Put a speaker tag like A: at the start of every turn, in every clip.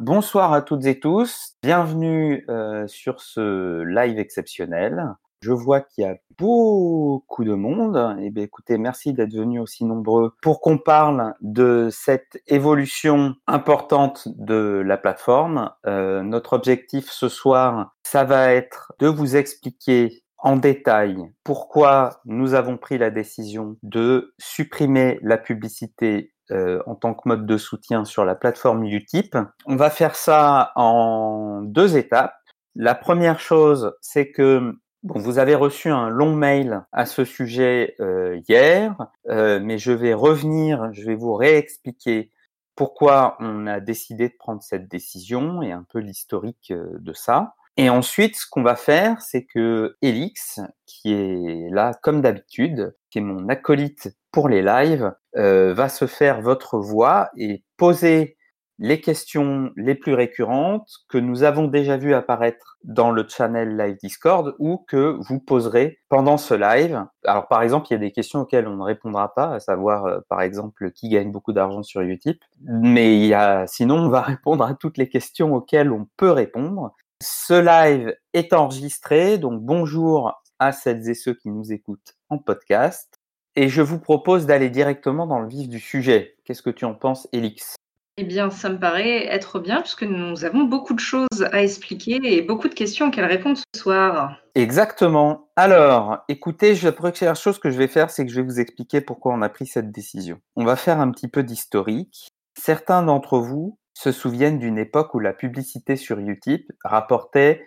A: Bonsoir à toutes et tous. Bienvenue euh, sur ce live exceptionnel. Je vois qu'il y a beaucoup de monde. Eh bien, écoutez, merci d'être venus aussi nombreux pour qu'on parle de cette évolution importante de la plateforme. Euh, notre objectif ce soir, ça va être de vous expliquer en détail pourquoi nous avons pris la décision de supprimer la publicité euh, en tant que mode de soutien sur la plateforme Utip. On va faire ça en deux étapes. La première chose, c'est que vous avez reçu un long mail à ce sujet euh, hier, euh, mais je vais revenir, je vais vous réexpliquer pourquoi on a décidé de prendre cette décision et un peu l'historique de ça. Et ensuite, ce qu'on va faire, c'est que Elix, qui est là comme d'habitude, qui est mon acolyte pour les lives, euh, va se faire votre voix et poser les questions les plus récurrentes que nous avons déjà vues apparaître dans le channel live Discord ou que vous poserez pendant ce live. Alors par exemple, il y a des questions auxquelles on ne répondra pas, à savoir euh, par exemple qui gagne beaucoup d'argent sur Utip, mais il y a sinon on va répondre à toutes les questions auxquelles on peut répondre. Ce live est enregistré, donc bonjour à celles et ceux qui nous écoutent en podcast. Et je vous propose d'aller directement dans le vif du sujet. Qu'est-ce que tu en penses, Elix?
B: Eh bien, ça me paraît être bien, puisque nous avons beaucoup de choses à expliquer et beaucoup de questions auxquelles répondre ce soir.
A: Exactement. Alors, écoutez, la première chose que je vais faire, c'est que je vais vous expliquer pourquoi on a pris cette décision. On va faire un petit peu d'historique. Certains d'entre vous se souviennent d'une époque où la publicité sur Utip rapportait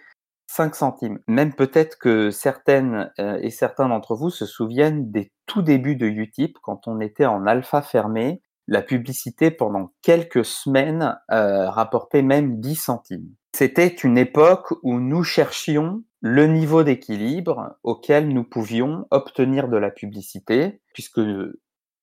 A: 5 centimes. Même peut-être que certaines euh, et certains d'entre vous se souviennent des tout débuts de Utip quand on était en alpha fermé. La publicité pendant quelques semaines euh, rapportait même 10 centimes. C'était une époque où nous cherchions le niveau d'équilibre auquel nous pouvions obtenir de la publicité, puisque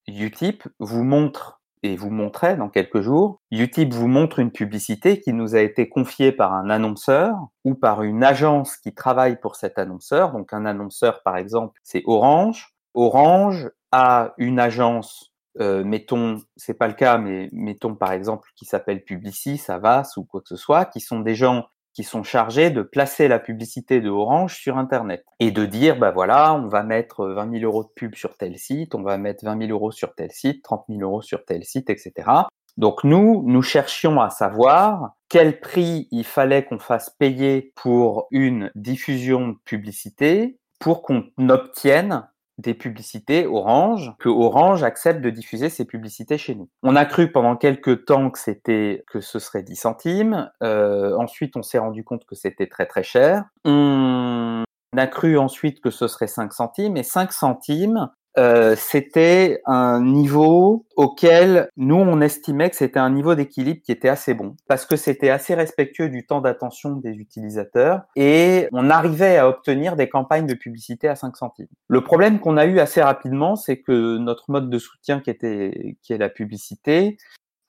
A: Utip vous montre et vous montrer dans quelques jours. Utip vous montre une publicité qui nous a été confiée par un annonceur ou par une agence qui travaille pour cet annonceur. Donc un annonceur, par exemple, c'est Orange. Orange a une agence, euh, mettons, c'est pas le cas, mais mettons par exemple qui s'appelle Publicis, Savas ou quoi que ce soit, qui sont des gens sont chargés de placer la publicité de Orange sur Internet et de dire, bah voilà, on va mettre 20 000 euros de pub sur tel site, on va mettre 20 000 euros sur tel site, 30 000 euros sur tel site, etc. Donc nous, nous cherchions à savoir quel prix il fallait qu'on fasse payer pour une diffusion de publicité pour qu'on obtienne des publicités Orange, que Orange accepte de diffuser ses publicités chez nous. On a cru pendant quelques temps que c'était que ce serait 10 centimes. Euh, ensuite, on s'est rendu compte que c'était très très cher. On a cru ensuite que ce serait 5 centimes et 5 centimes, euh, c'était un niveau auquel nous on estimait que c'était un niveau d'équilibre qui était assez bon parce que c'était assez respectueux du temps d'attention des utilisateurs et on arrivait à obtenir des campagnes de publicité à 5 centimes. Le problème qu'on a eu assez rapidement, c'est que notre mode de soutien qui était qui est la publicité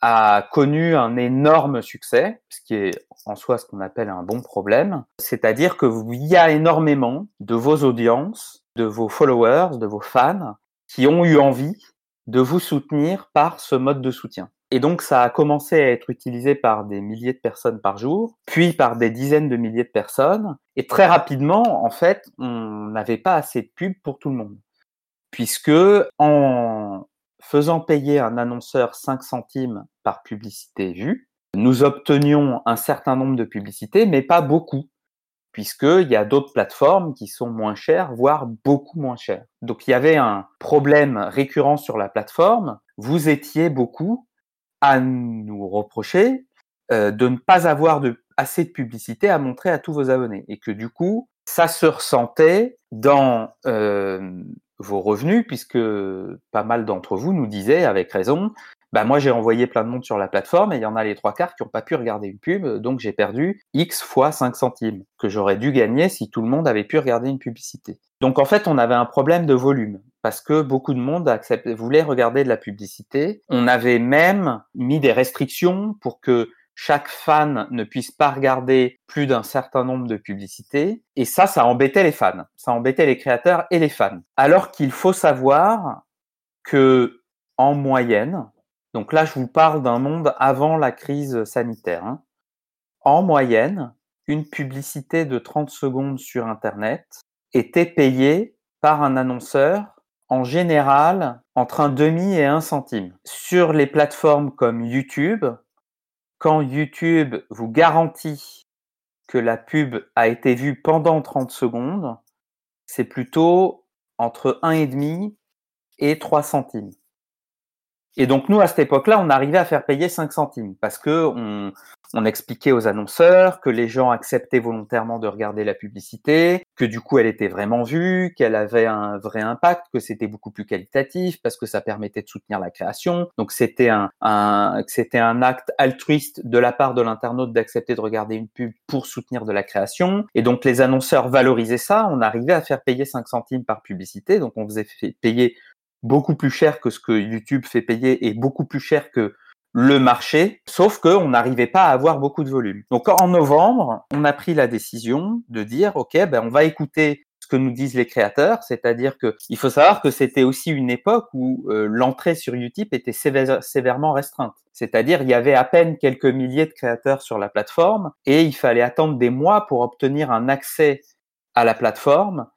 A: a connu un énorme succès, ce qui est en soi ce qu'on appelle un bon problème, c'est-à-dire que il y a énormément de vos audiences de vos followers, de vos fans, qui ont eu envie de vous soutenir par ce mode de soutien. Et donc, ça a commencé à être utilisé par des milliers de personnes par jour, puis par des dizaines de milliers de personnes. Et très rapidement, en fait, on n'avait pas assez de pubs pour tout le monde. Puisque en faisant payer un annonceur 5 centimes par publicité vue, nous obtenions un certain nombre de publicités, mais pas beaucoup puisqu'il y a d'autres plateformes qui sont moins chères, voire beaucoup moins chères. Donc il y avait un problème récurrent sur la plateforme. Vous étiez beaucoup à nous reprocher euh, de ne pas avoir assez de publicité à montrer à tous vos abonnés et que du coup, ça se ressentait dans euh, vos revenus, puisque pas mal d'entre vous nous disaient avec raison, bah moi j'ai envoyé plein de monde sur la plateforme et il y en a les trois quarts qui n'ont pas pu regarder une pub, donc j'ai perdu X fois 5 centimes que j'aurais dû gagner si tout le monde avait pu regarder une publicité. Donc en fait on avait un problème de volume parce que beaucoup de monde voulait regarder de la publicité. On avait même mis des restrictions pour que chaque fan ne puisse pas regarder plus d'un certain nombre de publicités. Et ça, ça embêtait les fans. Ça embêtait les créateurs et les fans. Alors qu'il faut savoir que, en moyenne, donc là, je vous parle d'un monde avant la crise sanitaire. Hein. en moyenne, une publicité de 30 secondes sur Internet était payée par un annonceur en général entre un demi et un centime. Sur les plateformes comme YouTube, quand YouTube vous garantit que la pub a été vue pendant 30 secondes, c'est plutôt entre un demi et 3 centimes. Et donc nous, à cette époque-là, on arrivait à faire payer 5 centimes parce que on, on, expliquait aux annonceurs que les gens acceptaient volontairement de regarder la publicité, que du coup elle était vraiment vue, qu'elle avait un vrai impact, que c'était beaucoup plus qualitatif parce que ça permettait de soutenir la création. Donc c'était un, un c'était un acte altruiste de la part de l'internaute d'accepter de regarder une pub pour soutenir de la création. Et donc les annonceurs valorisaient ça. On arrivait à faire payer 5 centimes par publicité. Donc on faisait payer beaucoup plus cher que ce que YouTube fait payer et beaucoup plus cher que le marché, sauf qu'on n'arrivait pas à avoir beaucoup de volume. Donc en novembre, on a pris la décision de dire, OK, ben, on va écouter ce que nous disent les créateurs, c'est-à-dire que il faut savoir que c'était aussi une époque où euh, l'entrée sur YouTube était sévèrement restreinte. C'est-à-dire il y avait à peine quelques milliers de créateurs sur la plateforme et il fallait attendre des mois pour obtenir un accès à la plateforme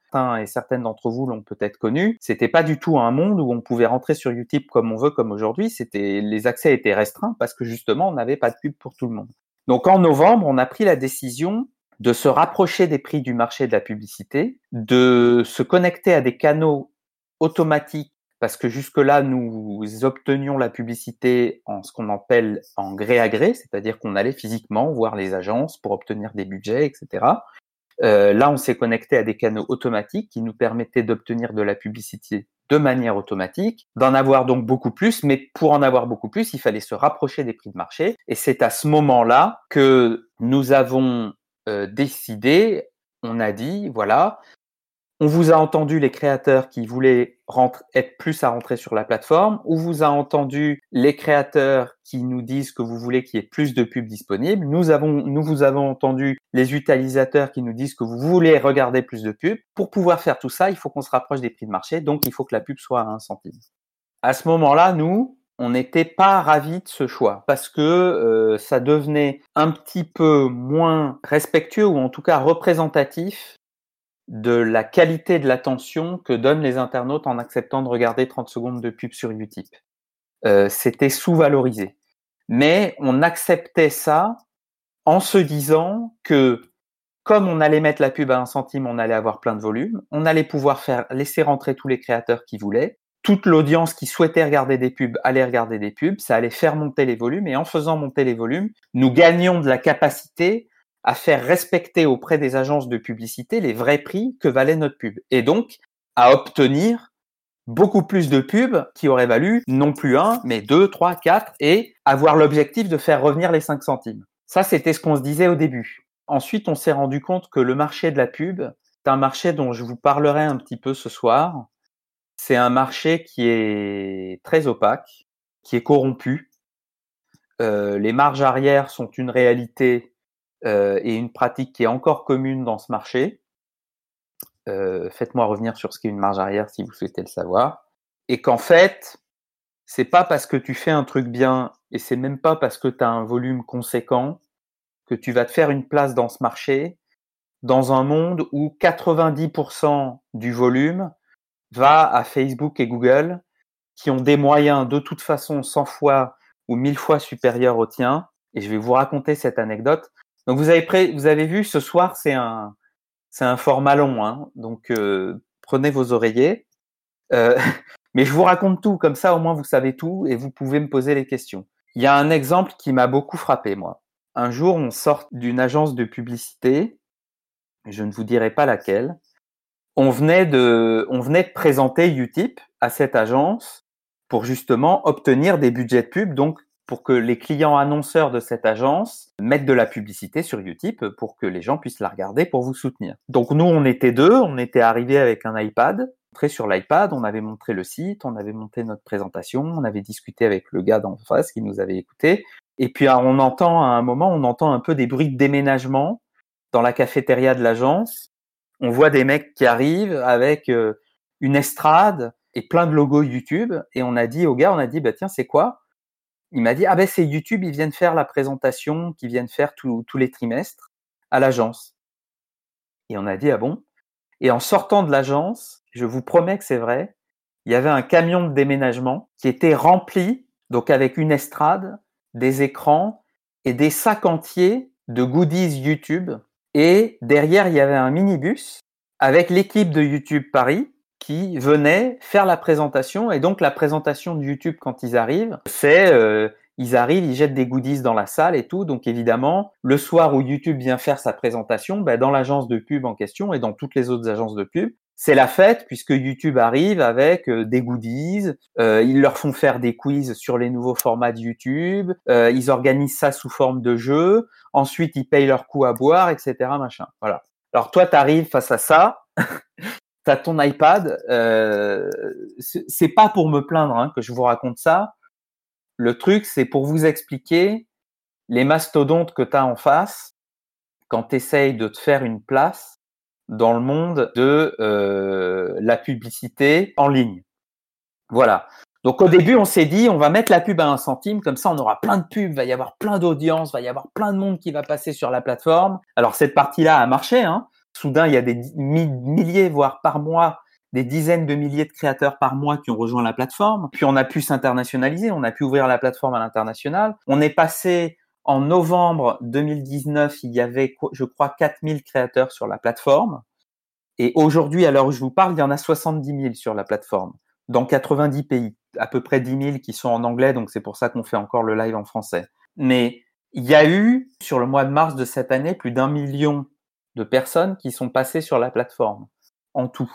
A: et certaines d'entre vous l'ont peut-être connu, c'était pas du tout un monde où on pouvait rentrer sur Utip comme on veut, comme aujourd'hui. C'était les accès étaient restreints parce que justement on n'avait pas de pub pour tout le monde. Donc en novembre, on a pris la décision de se rapprocher des prix du marché de la publicité, de se connecter à des canaux automatiques parce que jusque-là, nous obtenions la publicité en ce qu'on appelle en gré à gré, c'est-à-dire qu'on allait physiquement voir les agences pour obtenir des budgets, etc. Euh, là, on s'est connecté à des canaux automatiques qui nous permettaient d'obtenir de la publicité de manière automatique, d'en avoir donc beaucoup plus, mais pour en avoir beaucoup plus, il fallait se rapprocher des prix de marché. Et c'est à ce moment-là que nous avons euh, décidé, on a dit, voilà, on vous a entendu les créateurs qui voulaient être plus à rentrer sur la plateforme, on vous a entendu les créateurs qui nous disent que vous voulez qu'il y ait plus de pubs disponibles, nous avons, nous vous avons entendu les utilisateurs qui nous disent que vous voulez regarder plus de pubs. Pour pouvoir faire tout ça, il faut qu'on se rapproche des prix de marché, donc il faut que la pub soit à un centime. À ce moment-là, nous, on n'était pas ravis de ce choix parce que euh, ça devenait un petit peu moins respectueux ou en tout cas représentatif de la qualité de l'attention que donnent les internautes en acceptant de regarder 30 secondes de pub sur Utip. Euh, C'était sous-valorisé. Mais on acceptait ça en se disant que comme on allait mettre la pub à un centime, on allait avoir plein de volume, on allait pouvoir faire laisser rentrer tous les créateurs qui voulaient, toute l'audience qui souhaitait regarder des pubs allait regarder des pubs, ça allait faire monter les volumes, et en faisant monter les volumes, nous gagnions de la capacité à faire respecter auprès des agences de publicité les vrais prix que valait notre pub. Et donc, à obtenir beaucoup plus de pubs qui auraient valu non plus un, mais deux, trois, quatre, et avoir l'objectif de faire revenir les 5 centimes. Ça, c'était ce qu'on se disait au début. Ensuite, on s'est rendu compte que le marché de la pub, c'est un marché dont je vous parlerai un petit peu ce soir. C'est un marché qui est très opaque, qui est corrompu. Euh, les marges arrières sont une réalité et une pratique qui est encore commune dans ce marché. Euh, faites-moi revenir sur ce qu'est une marge arrière si vous souhaitez le savoir. Et qu'en fait, c'est pas parce que tu fais un truc bien et c'est même pas parce que tu as un volume conséquent que tu vas te faire une place dans ce marché dans un monde où 90% du volume va à Facebook et Google qui ont des moyens de toute façon 100 fois ou 1000 fois supérieurs aux tiens. Et je vais vous raconter cette anecdote. Donc vous avez, vous avez vu, ce soir, c'est un, c'est un format long, hein, donc euh, prenez vos oreillers. Euh, mais je vous raconte tout, comme ça au moins vous savez tout et vous pouvez me poser les questions. Il y a un exemple qui m'a beaucoup frappé, moi. Un jour, on sort d'une agence de publicité, je ne vous dirai pas laquelle. On venait de, on venait présenter Utip à cette agence pour justement obtenir des budgets de pub, donc pour que les clients annonceurs de cette agence mettent de la publicité sur Utip pour que les gens puissent la regarder pour vous soutenir. Donc nous, on était deux, on était arrivés avec un iPad. Très sur l'iPad, on avait montré le site, on avait monté notre présentation, on avait discuté avec le gars d'en face qui nous avait écouté. Et puis on entend à un moment, on entend un peu des bruits de déménagement dans la cafétéria de l'agence. On voit des mecs qui arrivent avec euh, une estrade et plein de logos YouTube. Et on a dit au gars, on a dit, bah tiens, c'est quoi? Il m'a dit, ah ben c'est YouTube, ils viennent faire la présentation qu'ils viennent faire tous les trimestres à l'agence. Et on a dit, ah bon? Et en sortant de l'agence, je vous promets que c'est vrai, il y avait un camion de déménagement qui était rempli, donc avec une estrade, des écrans et des sacs entiers de goodies YouTube. Et derrière, il y avait un minibus avec l'équipe de YouTube Paris qui venait faire la présentation. Et donc, la présentation de YouTube, quand ils arrivent, c'est euh, ils arrivent, ils jettent des goodies dans la salle et tout. Donc, évidemment, le soir où YouTube vient faire sa présentation, ben, dans l'agence de pub en question et dans toutes les autres agences de pub, c'est la fête puisque YouTube arrive avec euh, des goodies, euh, ils leur font faire des quiz sur les nouveaux formats de YouTube, euh, ils organisent ça sous forme de jeu, ensuite ils payent leur coup à boire, etc. Machin. Voilà. Alors toi, tu arrives face à ça, tu ton iPad, euh, c'est pas pour me plaindre hein, que je vous raconte ça. Le truc, c'est pour vous expliquer les mastodontes que tu as en face quand tu de te faire une place dans le monde de euh, la publicité en ligne. Voilà. Donc au début, on s'est dit, on va mettre la pub à un centime, comme ça on aura plein de pubs, va y avoir plein d'audience, va y avoir plein de monde qui va passer sur la plateforme. Alors cette partie-là a marché. Hein. Soudain, il y a des milliers, voire par mois, des dizaines de milliers de créateurs par mois qui ont rejoint la plateforme. Puis on a pu s'internationaliser, on a pu ouvrir la plateforme à l'international. On est passé en novembre 2019, il y avait, je crois, 4000 créateurs sur la plateforme. Et aujourd'hui, à l'heure où je vous parle, il y en a 70 000 sur la plateforme, dans 90 pays, à peu près 10 000 qui sont en anglais, donc c'est pour ça qu'on fait encore le live en français. Mais il y a eu, sur le mois de mars de cette année, plus d'un million de personnes qui sont passées sur la plateforme, en tout.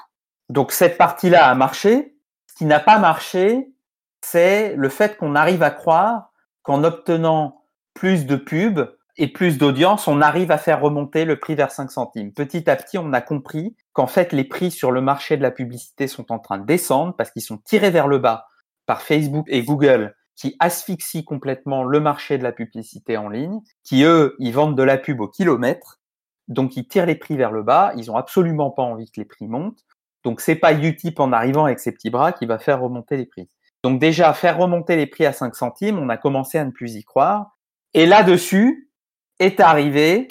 A: Donc cette partie-là a marché. Ce qui n'a pas marché, c'est le fait qu'on arrive à croire qu'en obtenant plus de pubs et plus d'audience, on arrive à faire remonter le prix vers 5 centimes. Petit à petit, on a compris qu'en fait, les prix sur le marché de la publicité sont en train de descendre parce qu'ils sont tirés vers le bas par Facebook et Google qui asphyxient complètement le marché de la publicité en ligne, qui eux, ils vendent de la pub au kilomètre, donc ils tirent les prix vers le bas, ils ont absolument pas envie que les prix montent. Donc c'est pas Utip en arrivant avec ses petits bras qui va faire remonter les prix. Donc déjà, faire remonter les prix à 5 centimes, on a commencé à ne plus y croire. Et là-dessus est arrivé,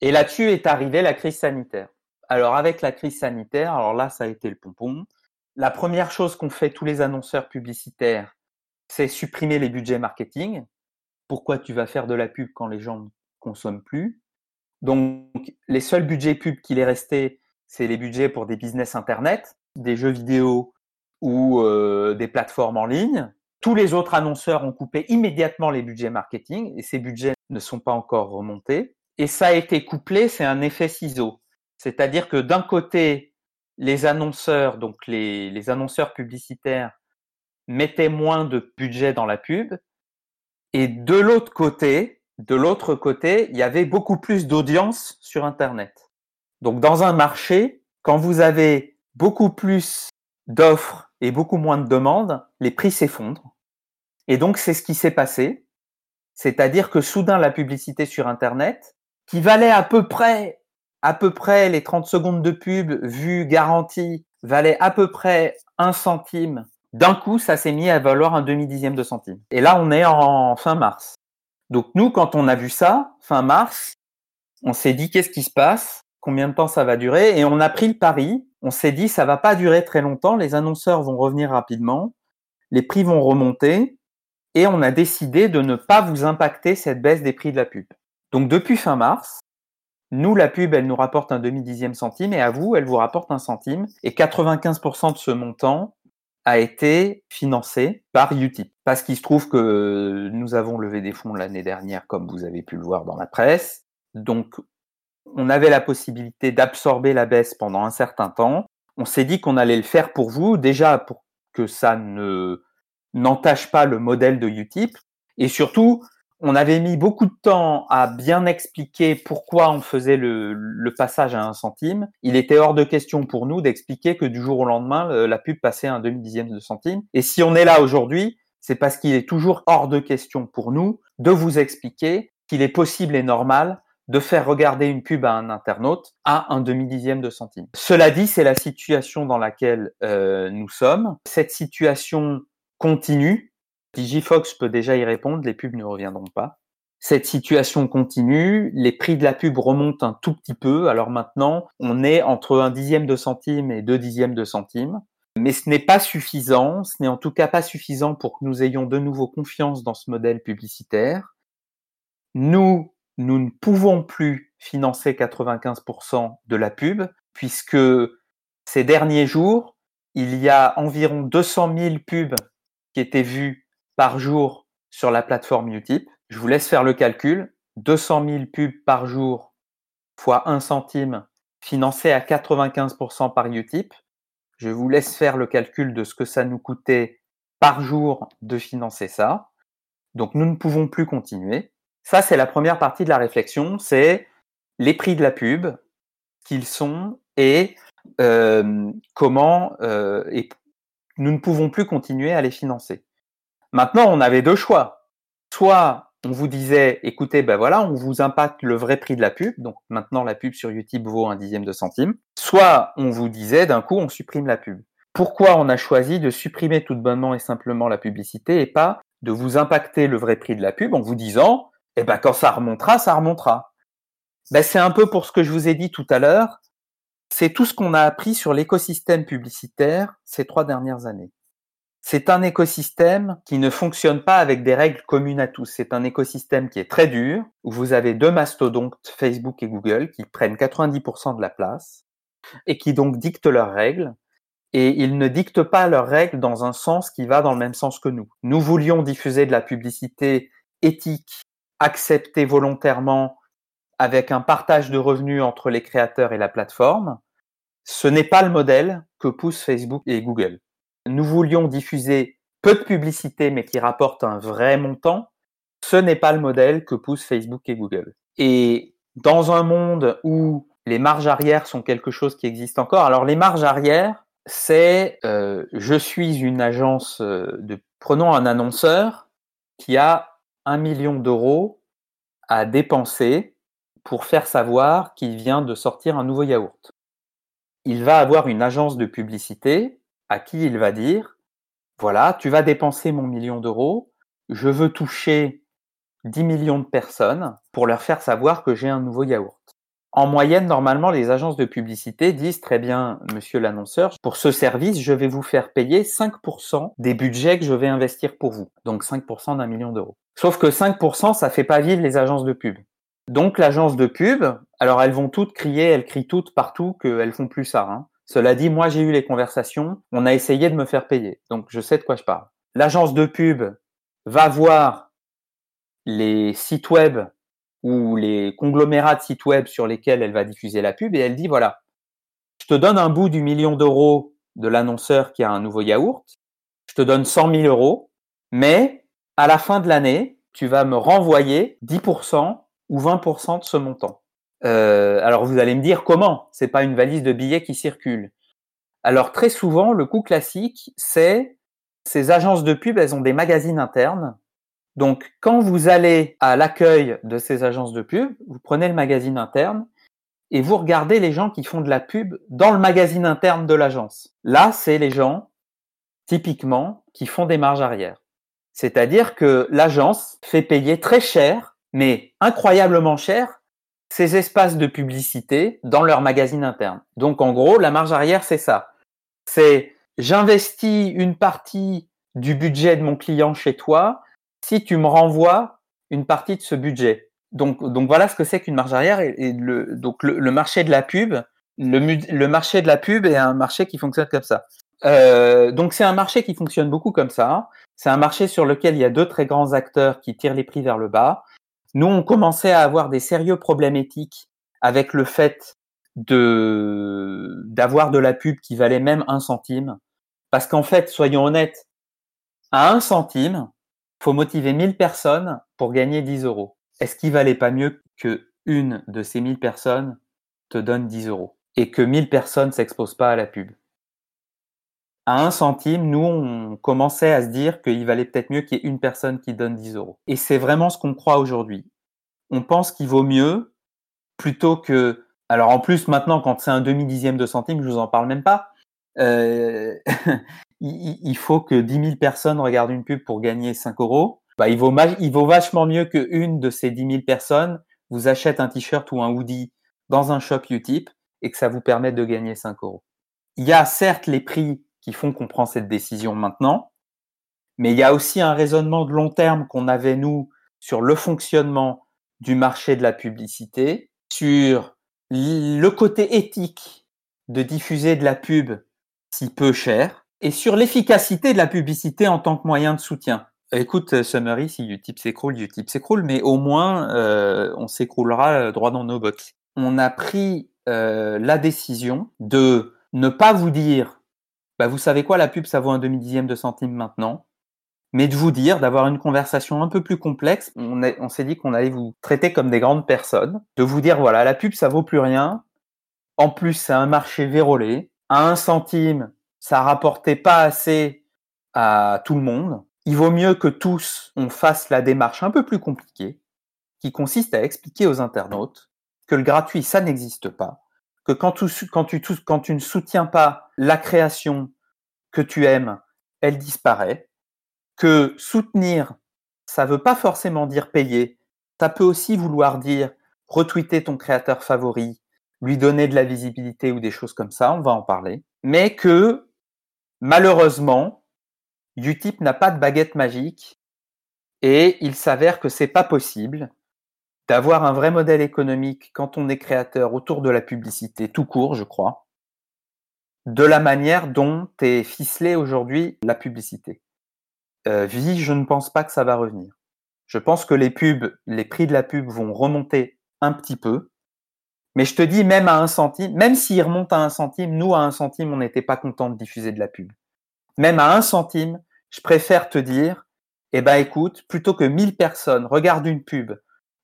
A: et là-dessus est arrivée la crise sanitaire. Alors avec la crise sanitaire, alors là ça a été le pompon. La première chose qu'ont fait tous les annonceurs publicitaires, c'est supprimer les budgets marketing. Pourquoi tu vas faire de la pub quand les gens ne consomment plus? Donc les seuls budgets pub qu'il est resté, c'est les budgets pour des business internet, des jeux vidéo ou euh, des plateformes en ligne. Tous les autres annonceurs ont coupé immédiatement les budgets marketing et ces budgets ne sont pas encore remontés. Et ça a été couplé, c'est un effet ciseau. C'est-à-dire que d'un côté, les annonceurs, donc les annonceurs publicitaires, mettaient moins de budget dans la pub. Et de l'autre côté, de l'autre côté, il y avait beaucoup plus d'audience sur Internet. Donc dans un marché, quand vous avez beaucoup plus d'offres et beaucoup moins de demandes, les prix s'effondrent. Et donc, c'est ce qui s'est passé. C'est-à-dire que soudain, la publicité sur Internet, qui valait à peu près, à peu près les 30 secondes de pub vue garantie, valait à peu près un centime. D'un coup, ça s'est mis à valoir un demi-dixième de centime. Et là, on est en fin mars. Donc, nous, quand on a vu ça, fin mars, on s'est dit, qu'est-ce qui se passe? Combien de temps ça va durer? Et on a pris le pari on s'est dit ça va pas durer très longtemps, les annonceurs vont revenir rapidement, les prix vont remonter et on a décidé de ne pas vous impacter cette baisse des prix de la pub. Donc depuis fin mars, nous la pub elle nous rapporte un demi dixième centime et à vous elle vous rapporte un centime et 95% de ce montant a été financé par Utip parce qu'il se trouve que nous avons levé des fonds l'année dernière comme vous avez pu le voir dans la presse. Donc on avait la possibilité d'absorber la baisse pendant un certain temps. On s'est dit qu'on allait le faire pour vous, déjà pour que ça ne n'entache pas le modèle de Utip, et surtout, on avait mis beaucoup de temps à bien expliquer pourquoi on faisait le, passage à un centime. Il était hors de question pour nous d'expliquer que du jour au lendemain, la pub passait à un demi dixième de centime. Et si on est là aujourd'hui, c'est parce qu'il est toujours hors de question pour nous de vous expliquer qu'il est possible et normal de faire regarder une pub à un internaute à un demi-dixième de centime. Cela dit, c'est la situation dans laquelle euh, nous sommes. Cette situation continue. Digifox peut déjà y répondre, les pubs ne reviendront pas. Cette situation continue, les prix de la pub remontent un tout petit peu. Alors maintenant, on est entre un dixième de centime et deux dixièmes de centime. Mais ce n'est pas suffisant, ce n'est en tout cas pas suffisant pour que nous ayons de nouveau confiance dans ce modèle publicitaire. Nous, nous ne pouvons plus financer 95% de la pub, puisque ces derniers jours, il y a environ 200 000 pubs qui étaient vues par jour sur la plateforme Utip. Je vous laisse faire le calcul. 200 000 pubs par jour fois 1 centime financé à 95% par Utip. Je vous laisse faire le calcul de ce que ça nous coûtait par jour de financer ça. Donc nous ne pouvons plus continuer. Ça, c'est la première partie de la réflexion, c'est les prix de la pub, qu'ils sont et euh, comment euh, et nous ne pouvons plus continuer à les financer. Maintenant, on avait deux choix. Soit on vous disait, écoutez, ben voilà, on vous impacte le vrai prix de la pub, donc maintenant la pub sur YouTube vaut un dixième de centime. Soit on vous disait, d'un coup, on supprime la pub. Pourquoi on a choisi de supprimer tout bonnement et simplement la publicité et pas de vous impacter le vrai prix de la pub en vous disant, eh ben quand ça remontera, ça remontera. Ben, c'est un peu pour ce que je vous ai dit tout à l'heure. C'est tout ce qu'on a appris sur l'écosystème publicitaire ces trois dernières années. C'est un écosystème qui ne fonctionne pas avec des règles communes à tous. C'est un écosystème qui est très dur, où vous avez deux mastodontes, Facebook et Google, qui prennent 90% de la place et qui donc dictent leurs règles. Et ils ne dictent pas leurs règles dans un sens qui va dans le même sens que nous. Nous voulions diffuser de la publicité éthique, acceptée volontairement, avec un partage de revenus entre les créateurs et la plateforme. Ce n'est pas le modèle que poussent Facebook et Google nous voulions diffuser peu de publicité mais qui rapporte un vrai montant, ce n'est pas le modèle que poussent Facebook et Google. Et dans un monde où les marges arrière sont quelque chose qui existe encore, alors les marges arrière, c'est euh, je suis une agence euh, de prenons un annonceur qui a un million d'euros à dépenser pour faire savoir qu'il vient de sortir un nouveau yaourt. Il va avoir une agence de publicité à qui il va dire, voilà, tu vas dépenser mon million d'euros, je veux toucher 10 millions de personnes pour leur faire savoir que j'ai un nouveau yaourt. En moyenne, normalement, les agences de publicité disent très bien, monsieur l'annonceur, pour ce service, je vais vous faire payer 5% des budgets que je vais investir pour vous. Donc 5% d'un million d'euros. Sauf que 5%, ça fait pas vivre les agences de pub. Donc l'agence de pub, alors elles vont toutes crier, elles crient toutes partout qu'elles font plus ça. Hein. Cela dit, moi j'ai eu les conversations, on a essayé de me faire payer, donc je sais de quoi je parle. L'agence de pub va voir les sites web ou les conglomérats de sites web sur lesquels elle va diffuser la pub et elle dit voilà, je te donne un bout du million d'euros de l'annonceur qui a un nouveau yaourt, je te donne 100 000 euros, mais à la fin de l'année, tu vas me renvoyer 10% ou 20% de ce montant. Euh, alors vous allez me dire comment? C'est pas une valise de billets qui circule. Alors très souvent, le coût classique, c'est ces agences de pub, elles ont des magazines internes. Donc quand vous allez à l'accueil de ces agences de pub, vous prenez le magazine interne et vous regardez les gens qui font de la pub dans le magazine interne de l'agence. Là, c'est les gens typiquement qui font des marges arrière. C'est-à-dire que l'agence fait payer très cher, mais incroyablement cher, ces espaces de publicité dans leur magazine interne. Donc en gros, la marge arrière, c'est ça. C'est j'investis une partie du budget de mon client chez toi si tu me renvoies une partie de ce budget. Donc, donc voilà ce que c'est qu'une marge arrière. Et, le, donc le, marché de la pub, le, le, marché de la pub est un marché qui fonctionne comme ça. Euh, donc c'est un marché qui fonctionne beaucoup comme ça. C'est un marché sur lequel il y a deux très grands acteurs qui tirent les prix vers le bas. Nous, on commençait à avoir des sérieux problèmes éthiques avec le fait de d'avoir de la pub qui valait même un centime. Parce qu'en fait, soyons honnêtes, à un centime, faut motiver 1000 personnes pour gagner 10 euros. Est-ce qu'il valait pas mieux que une de ces 1000 personnes te donne 10 euros et que 1000 personnes s'exposent pas à la pub? À un centime, nous, on commençait à se dire qu'il valait peut-être mieux qu'il y ait une personne qui donne 10 euros. Et c'est vraiment ce qu'on croit aujourd'hui. On pense qu'il vaut mieux plutôt que... Alors en plus, maintenant, quand c'est un demi-dixième de centime, je vous en parle même pas. euh, il, faut que 10 000 personnes regardent une pub pour gagner 5 euros. Bah, il, vaut, il vaut vachement mieux qu'une de ces 10 000 personnes vous achète un t-shirt ou un hoodie dans un shop Utip et que ça vous permette de gagner 5 euros. Il y a certes les prix qui font qu'on prend cette décision maintenant, mais il y a aussi un raisonnement de long terme qu'on avait, nous, sur le fonctionnement du marché de la publicité, sur le côté éthique de diffuser de la pub si peu cher, et sur l'efficacité de la publicité en tant que moyen de soutien. Écoute, Summary, si Utip s'écroule, Utip s'écroule, mais au moins, euh, on s'écroulera euh, droit dans nos bottes. On a pris euh, la décision de ne pas vous dire, bah, vous savez quoi, la pub, ça vaut un demi-dixième de centime maintenant mais de vous dire, d'avoir une conversation un peu plus complexe. On, s'est dit qu'on allait vous traiter comme des grandes personnes, de vous dire, voilà, la pub, ça vaut plus rien. En plus, c'est un marché vérolé. À un centime, ça rapportait pas assez à tout le monde. Il vaut mieux que tous, on fasse la démarche un peu plus compliquée, qui consiste à expliquer aux internautes que le gratuit, ça n'existe pas. Que quand tu ne soutiens pas la création que tu aimes, elle disparaît que soutenir, ça veut pas forcément dire payer. Ça peut aussi vouloir dire retweeter ton créateur favori, lui donner de la visibilité ou des choses comme ça, on va en parler. Mais que, malheureusement, Utip n'a pas de baguette magique et il s'avère que c'est pas possible d'avoir un vrai modèle économique quand on est créateur autour de la publicité, tout court, je crois, de la manière dont est ficelée aujourd'hui la publicité. Euh, vie, je ne pense pas que ça va revenir. Je pense que les pubs, les prix de la pub vont remonter un petit peu. Mais je te dis, même à un centime, même s'ils remontent à un centime, nous, à un centime, on n'était pas content de diffuser de la pub. Même à un centime, je préfère te dire, eh ben, écoute, plutôt que 1000 personnes regardent une pub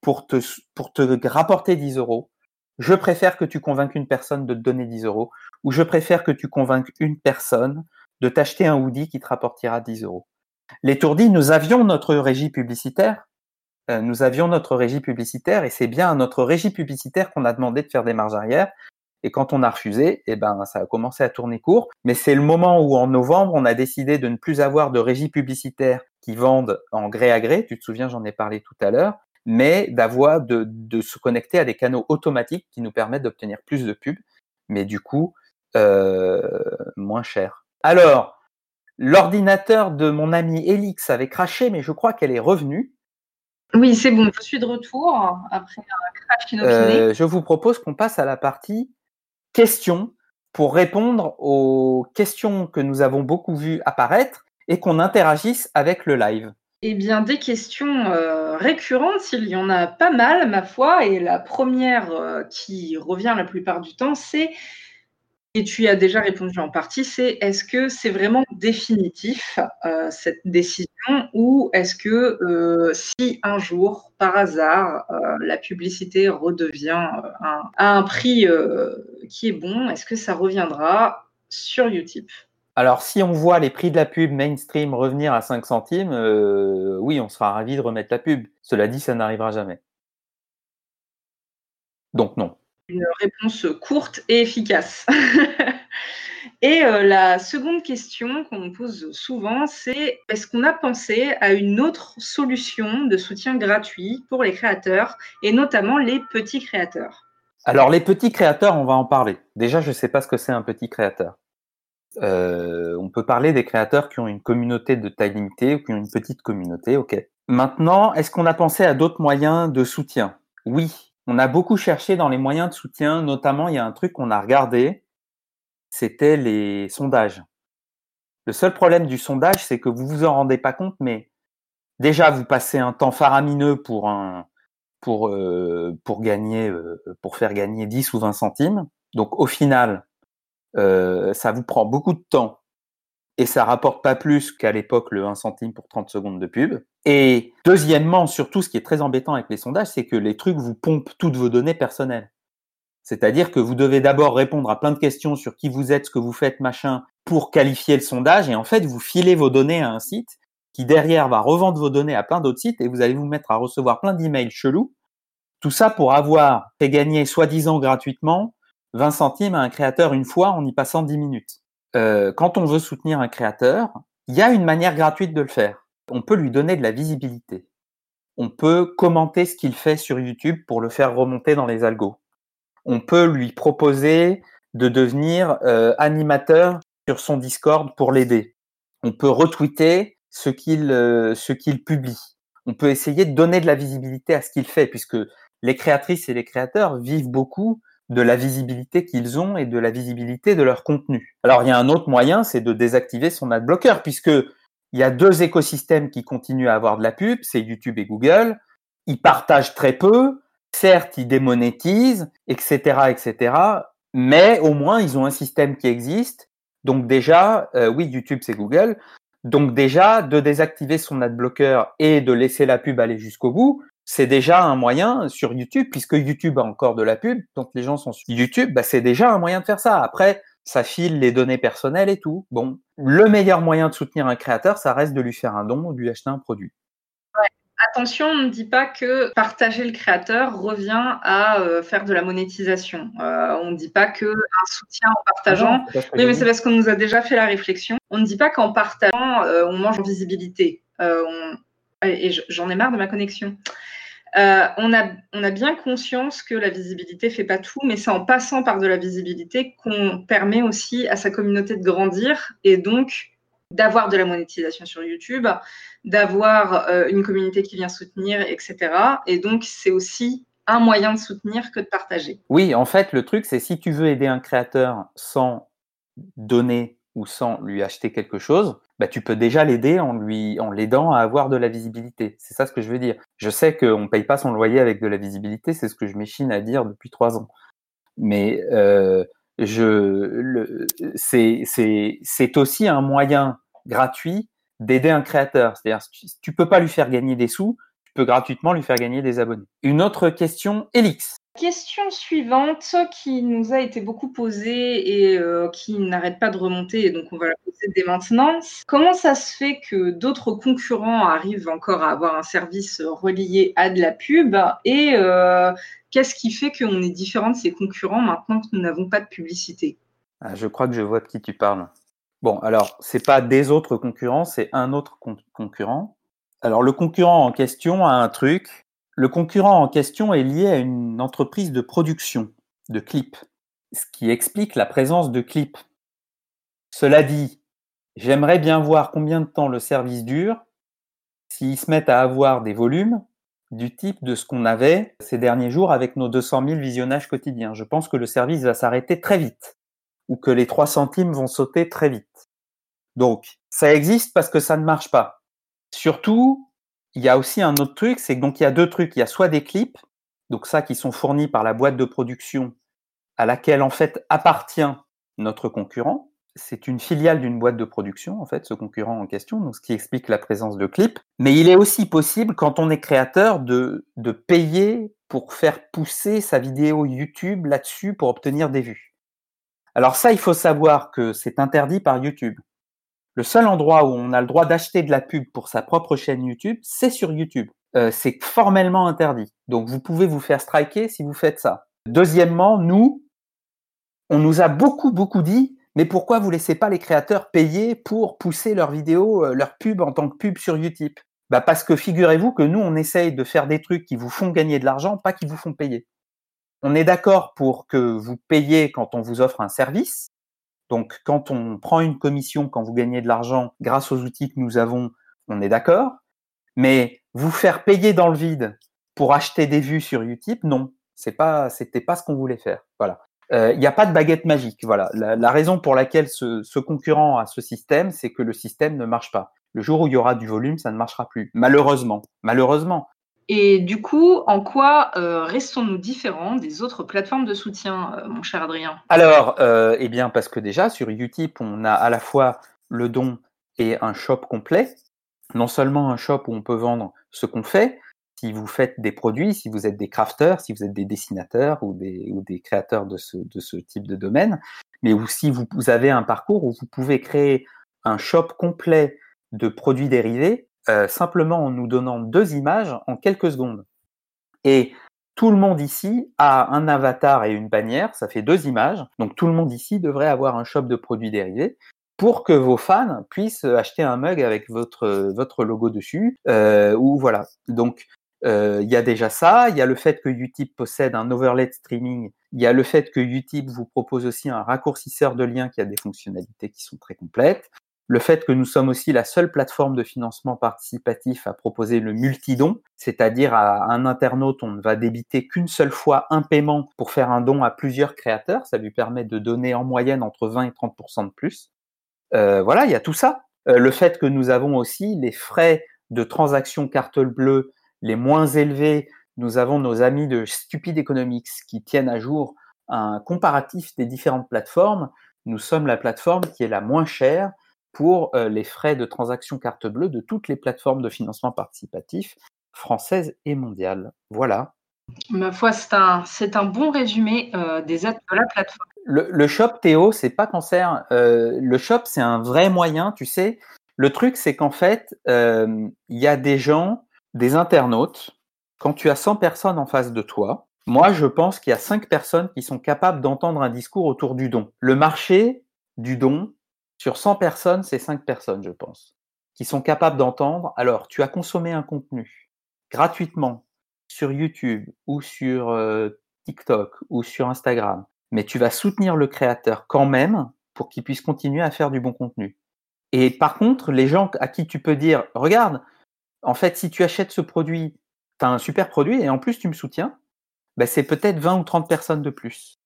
A: pour te, pour te rapporter 10 euros, je préfère que tu convainques une personne de te donner 10 euros, ou je préfère que tu convainques une personne de t'acheter un hoodie qui te rapportera 10 euros. L'étourdi, nous avions notre régie publicitaire. Euh, nous avions notre régie publicitaire et c'est bien à notre régie publicitaire qu'on a demandé de faire des marges arrière. Et quand on a refusé, eh ben, ça a commencé à tourner court. Mais c'est le moment où, en novembre, on a décidé de ne plus avoir de régie publicitaire qui vendent en gré à gré. Tu te souviens, j'en ai parlé tout à l'heure. Mais d'avoir, de, de, se connecter à des canaux automatiques qui nous permettent d'obtenir plus de pubs, mais du coup, moins cher. Alors, L'ordinateur de mon ami Elix avait craché, mais je crois qu'elle est revenue.
B: Oui, c'est bon, je suis de retour après un crash inopiné.
A: Euh, je vous propose qu'on passe à la partie questions pour répondre aux questions que nous avons beaucoup vues apparaître et qu'on interagisse avec le live.
B: Eh bien, des questions euh, récurrentes, il y en a pas mal, ma foi. Et la première euh, qui revient la plupart du temps, c'est et tu as déjà répondu en partie, c'est est-ce que c'est vraiment définitif euh, cette décision ou est-ce que euh, si un jour, par hasard, euh, la publicité redevient à un prix qui est bon, est-ce que ça reviendra sur Utip
A: alors, si on voit les prix de la pub mainstream revenir à 5 centimes, oui, on sera ravi de remettre la pub. Cela dit, ça n'arrivera jamais. Donc non
B: une réponse courte et efficace. et euh, la seconde question qu'on pose souvent, c'est est-ce qu'on a pensé à une autre solution de soutien gratuit pour les créateurs et notamment les petits créateurs?
A: Alors les petits créateurs, on va en parler. Déjà, je ne sais pas ce que c'est un petit créateur. Euh, on peut parler des créateurs qui ont une communauté de taille limitée ou qui ont une petite communauté, ok. Maintenant, est-ce qu'on a pensé à d'autres moyens de soutien? Oui, on a beaucoup cherché dans les moyens de soutien, notamment il y a un truc qu'on a regardé, c'était les sondages. Le seul problème du sondage, c'est que vous vous en rendez pas compte, mais déjà vous passez un temps faramineux pour pour euh, pour gagner euh, pour faire gagner 10 ou 20 centimes. Donc au final, euh, ça vous prend beaucoup de temps et ça rapporte pas plus qu'à l'époque le 1 centime pour 30 secondes de pub. Et deuxièmement, surtout, ce qui est très embêtant avec les sondages, c'est que les trucs vous pompent toutes vos données personnelles. C'est-à-dire que vous devez d'abord répondre à plein de questions sur qui vous êtes, ce que vous faites, machin, pour qualifier le sondage. Et en fait, vous filez vos données à un site qui derrière va revendre vos données à plein d'autres sites et vous allez vous mettre à recevoir plein d'emails chelous. Tout ça pour avoir fait gagner soi-disant gratuitement 20 centimes à un créateur une fois en y passant 10 minutes. Euh, quand on veut soutenir un créateur, il y a une manière gratuite de le faire. On peut lui donner de la visibilité. On peut commenter ce qu'il fait sur YouTube pour le faire remonter dans les algos. On peut lui proposer de devenir euh, animateur sur son Discord pour l'aider. On peut retweeter euh, ce qu'il publie. On peut essayer de donner de la visibilité à ce qu'il fait, puisque les créatrices et les créateurs vivent beaucoup de la visibilité qu'ils ont et de la visibilité de leur contenu. Alors il y a un autre moyen, c'est de désactiver son ad blocker, puisque il y a deux écosystèmes qui continuent à avoir de la pub, c'est YouTube et Google. Ils partagent très peu, certes ils démonétisent, etc., etc. Mais au moins ils ont un système qui existe. Donc déjà, euh, oui, YouTube c'est Google. Donc déjà, de désactiver son ad blocker et de laisser la pub aller jusqu'au bout, c'est déjà un moyen sur YouTube, puisque YouTube a encore de la pub, donc les gens sont sur YouTube, bah c'est déjà un moyen de faire ça. Après, ça file les données personnelles et tout. Bon, le meilleur moyen de soutenir un créateur, ça reste de lui faire un don ou de lui acheter un produit.
B: Attention, on ne dit pas que partager le créateur revient à euh, faire de la monétisation. Euh, on ne dit pas que un soutien en partageant. Ah oui, mais c'est parce qu'on nous a déjà fait la réflexion. On ne dit pas qu'en partageant, euh, on mange en visibilité. Et j'en ai marre de ma connexion. Euh, on, a, on, a, bien conscience que la visibilité fait pas tout, mais c'est en passant par de la visibilité qu'on permet aussi à sa communauté de grandir et donc d'avoir de la monétisation sur YouTube, d'avoir euh, une communauté qui vient soutenir, etc. Et donc, c'est aussi un moyen de soutenir que de partager.
A: Oui, en fait, le truc, c'est si tu veux aider un créateur sans donner ou sans lui acheter quelque chose, bah, tu peux déjà l'aider en lui en l'aidant à avoir de la visibilité. C'est ça ce que je veux dire. Je sais qu'on ne paye pas son loyer avec de la visibilité, c'est ce que je m'échine à dire depuis trois ans. Mais euh, c'est aussi un moyen gratuit d'aider un créateur. C'est-à-dire tu, tu peux pas lui faire gagner des sous, tu peux gratuitement lui faire gagner des abonnés. Une autre question, Elix.
B: Question suivante qui nous a été beaucoup posée et euh, qui n'arrête pas de remonter, et donc on va la poser dès maintenant. Comment ça se fait que d'autres concurrents arrivent encore à avoir un service relié à de la pub et euh, qu'est-ce qui fait qu'on est différent de ces concurrents maintenant que nous n'avons pas de publicité?
A: Ah, Je crois que je vois de qui tu parles. Bon, alors, c'est pas des autres concurrents, c'est un autre concurrent. Alors, le concurrent en question a un truc le concurrent en question est lié à une entreprise de production de clips, ce qui explique la présence de clips. Cela dit, j'aimerais bien voir combien de temps le service dure s'ils se mettent à avoir des volumes du type de ce qu'on avait ces derniers jours avec nos 200 000 visionnages quotidiens. Je pense que le service va s'arrêter très vite ou que les 3 centimes vont sauter très vite. Donc, ça existe parce que ça ne marche pas. Surtout, il y a aussi un autre truc, c'est que donc il y a deux trucs. Il y a soit des clips, donc ça qui sont fournis par la boîte de production à laquelle en fait appartient notre concurrent. C'est une filiale d'une boîte de production, en fait, ce concurrent en question, donc ce qui explique la présence de clips. Mais il est aussi possible, quand on est créateur, de, de payer pour faire pousser sa vidéo YouTube là-dessus pour obtenir des vues. Alors ça, il faut savoir que c'est interdit par YouTube. Le seul endroit où on a le droit d'acheter de la pub pour sa propre chaîne YouTube, c'est sur YouTube. Euh, c'est formellement interdit. Donc vous pouvez vous faire striker si vous faites ça. Deuxièmement, nous, on nous a beaucoup, beaucoup dit, mais pourquoi vous laissez pas les créateurs payer pour pousser leurs vidéos, euh, leurs pubs en tant que pub sur YouTube? Bah Parce que figurez-vous que nous, on essaye de faire des trucs qui vous font gagner de l'argent, pas qui vous font payer. On est d'accord pour que vous payiez quand on vous offre un service, donc, quand on prend une commission, quand vous gagnez de l'argent grâce aux outils que nous avons, on est d'accord. Mais vous faire payer dans le vide pour acheter des vues sur Utip, non, c'est pas, c'était pas ce qu'on voulait faire. Voilà. Il euh, n'y a pas de baguette magique. Voilà. La, raison pour laquelle ce, ce, concurrent a ce système, c'est que le système ne marche pas. Le jour où il y aura du volume, ça ne marchera plus. Malheureusement. Malheureusement.
B: Et du coup, en quoi euh, restons-nous différents des autres plateformes de soutien, euh, mon cher Adrien?
A: Alors, euh, eh bien, parce que déjà, sur Utip, on a à la fois le don et un shop complet. Non seulement un shop où on peut vendre ce qu'on fait, si vous faites des produits, si vous êtes des crafters, si vous êtes des dessinateurs ou des, créateurs de ce, de ce type de domaine, mais aussi vous, vous avez un parcours où vous pouvez créer un shop complet de produits dérivés euh, simplement en nous donnant deux images en quelques secondes. Et tout le monde ici a un avatar et une bannière, ça fait deux images. Donc tout le monde ici devrait avoir un shop de produits dérivés pour que vos fans puissent acheter un mug avec votre logo dessus euh, voilà. Donc euh, il y a déjà ça, il y a le fait que Utip possède un overlay streaming, il y a le fait que Utip vous propose aussi un raccourcisseur de liens qui a des fonctionnalités qui sont très complètes, le fait que nous sommes aussi la seule plateforme de financement participatif à proposer le multidon, c'est-à-dire à un internaute, on ne va débiter qu'une seule fois un paiement pour faire un don à plusieurs créateurs. Ça lui permet de donner en moyenne entre 20 et 30% de plus. Euh, voilà, il y a tout ça. Euh, le fait que nous avons aussi les frais de transaction carte bleue les moins élevés. Nous avons nos amis de Stupid Economics qui tiennent à jour un comparatif des différentes plateformes. Nous sommes la plateforme qui est la moins chère pour euh, les frais de transaction carte bleue de toutes les plateformes de financement participatif françaises et mondiales. Voilà.
B: Ma foi, c'est un, c'est un bon résumé euh, des aides de la plateforme.
A: Le, shop, Théo, c'est pas cancer. Euh, le shop, c'est un vrai moyen, tu sais. Le truc, c'est qu'en fait, il y a des gens, des internautes, quand tu as 100 personnes en face de toi, moi, je pense qu'il y a 5 personnes qui sont capables d'entendre un discours autour du don. Le marché du don, sur 100 personnes, c'est 5 personnes, je pense, qui sont capables d'entendre. Alors, tu as consommé un contenu gratuitement sur YouTube ou sur TikTok ou sur Instagram, mais tu vas soutenir le créateur quand même pour qu'il puisse continuer à faire du bon contenu. Et par contre, les gens à qui tu peux dire, regarde, en fait, si tu achètes ce produit, tu as un super produit et en plus tu me soutiens, ben, c'est peut-être 20 ou 30 personnes de plus.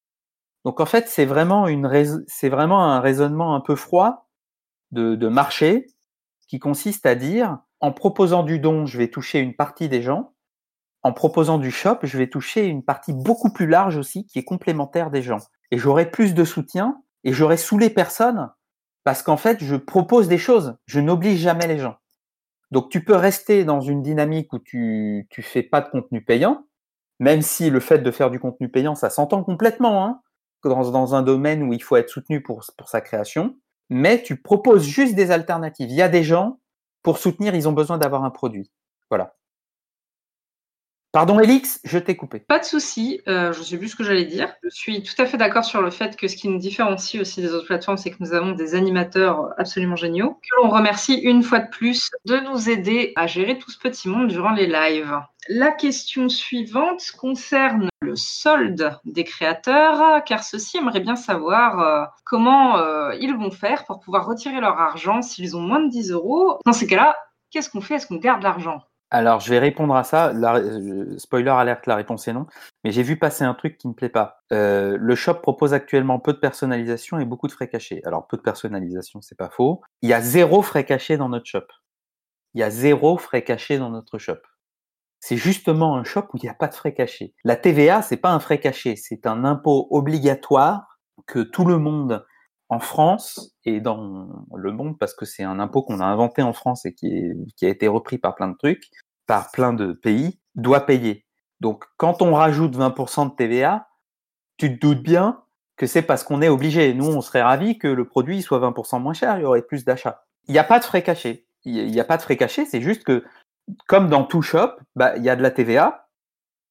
A: Donc en fait, c'est vraiment, un raisonnement un peu froid de, de marché qui consiste à dire, en proposant du don, je vais toucher une partie des gens, en proposant du shop, je vais toucher une partie beaucoup plus large aussi qui est complémentaire des gens. Et j'aurai plus de soutien et j'aurai saoulé personne parce qu'en fait, je propose des choses, je n'oblige jamais les gens. Donc tu peux rester dans une dynamique où tu tu fais pas de contenu payant, même si le fait de faire du contenu payant, ça s'entend complètement. Hein dans, dans, un domaine où il faut être soutenu pour, pour sa création, mais tu proposes juste des alternatives. Il y a des gens, pour soutenir, ils ont besoin d'avoir un produit. Voilà. Pardon, Elix, je t'ai coupé.
B: Pas de souci, euh, je sais plus ce que j'allais dire. Je suis tout à fait d'accord sur le fait que ce qui nous différencie aussi des autres plateformes, c'est que nous avons des animateurs absolument géniaux, que l'on remercie une fois de plus de nous aider à gérer tout ce petit monde durant les lives. La question suivante concerne le solde des créateurs, car ceux-ci aimeraient bien savoir euh, comment euh, ils vont faire pour pouvoir retirer leur argent s'ils ont moins de 10 euros. Dans ces cas-là, qu'est-ce qu'on fait? Est-ce qu'on garde l'argent?
A: Alors, je vais répondre à ça. Euh, spoiler alerte, la réponse est non. Mais j'ai vu passer un truc qui me plaît pas. Euh, le shop propose actuellement peu de personnalisation et beaucoup de frais cachés. Alors, peu de personnalisation, c'est pas faux. Il y a zéro frais cachés dans notre shop. Il y a zéro frais cachés dans notre shop. C'est justement un shop où il n'y a pas de frais cachés. La TVA, c'est pas un frais caché, c'est un impôt obligatoire que tout le monde en France et dans le monde, parce que c'est un impôt qu'on a inventé en France et qui, est, qui a été repris par plein de trucs, par plein de pays, doit payer. Donc quand on rajoute 20% de TVA, tu te doutes bien que c'est parce qu'on est obligé. Nous, on serait ravis que le produit soit 20% moins cher, il y aurait plus d'achats. Il n'y a pas de frais cachés. Il n'y a pas de frais cachés, c'est juste que, comme dans tout shop, bah, il y a de la TVA,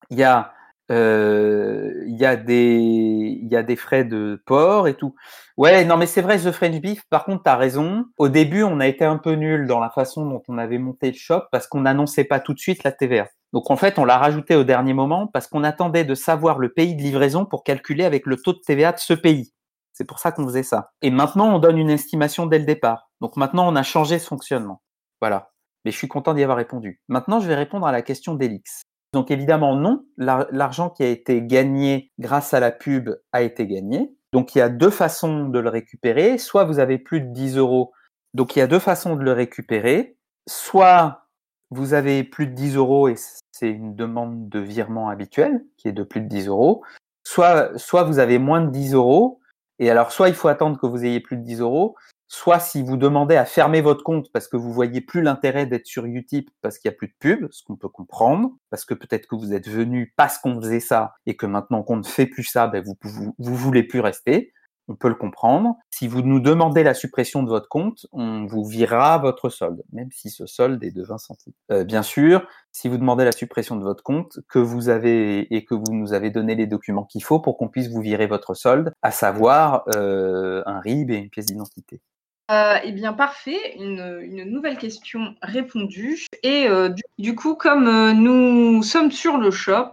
A: il y a il y a des y a des frais de port et tout. Ouais, non mais c'est vrai The French Beef. Par contre, tu as raison. Au début, on a été un peu nul dans la façon dont on avait monté le shop parce qu'on n'annonçait pas tout de suite la TVA. Donc en fait, on l'a rajouté au dernier moment parce qu'on attendait de savoir le pays de livraison pour calculer avec le taux de TVA de ce pays. C'est pour ça qu'on faisait ça. Et maintenant, on donne une estimation dès le départ. Donc maintenant, on a changé ce fonctionnement. Voilà. Mais je suis content d'y avoir répondu. Maintenant, je vais répondre à la question d'Elix. Donc évidemment, non, l'argent qui a été gagné grâce à la pub a été gagné. Donc il y a deux façons de le récupérer. Soit vous avez plus de 10 euros. Donc il y a deux façons de le récupérer. Soit vous avez plus de 10 euros et c'est une demande de virement habituelle qui est de plus de 10 euros. Soit, soit vous avez moins de 10 euros. Et alors, soit il faut attendre que vous ayez plus de 10 euros, soit si vous demandez à fermer votre compte parce que vous voyez plus l'intérêt d'être sur Utip parce qu'il y a plus de pub, ce qu'on peut comprendre, parce que peut-être que vous êtes venu parce qu'on faisait ça et que maintenant qu'on ne fait plus ça, ben vous, vous, voulez plus rester. on peut le comprendre. Si vous nous demandez la suppression de votre compte, on vous virera votre solde, même si ce solde est de 20 centimes. Euh, bien sûr, si vous demandez la suppression de votre compte, que vous avez et que vous nous avez donné les documents qu'il faut pour qu'on puisse vous virer votre solde, à savoir euh, un RIB et une pièce d'identité.
B: Euh, eh bien, parfait. Une, nouvelle question répondue. Et euh, du, coup, comme euh, nous sommes sur le shop,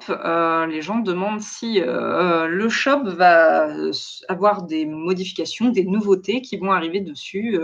B: les gens demandent si le shop va avoir des modifications, des nouveautés qui vont arriver dessus.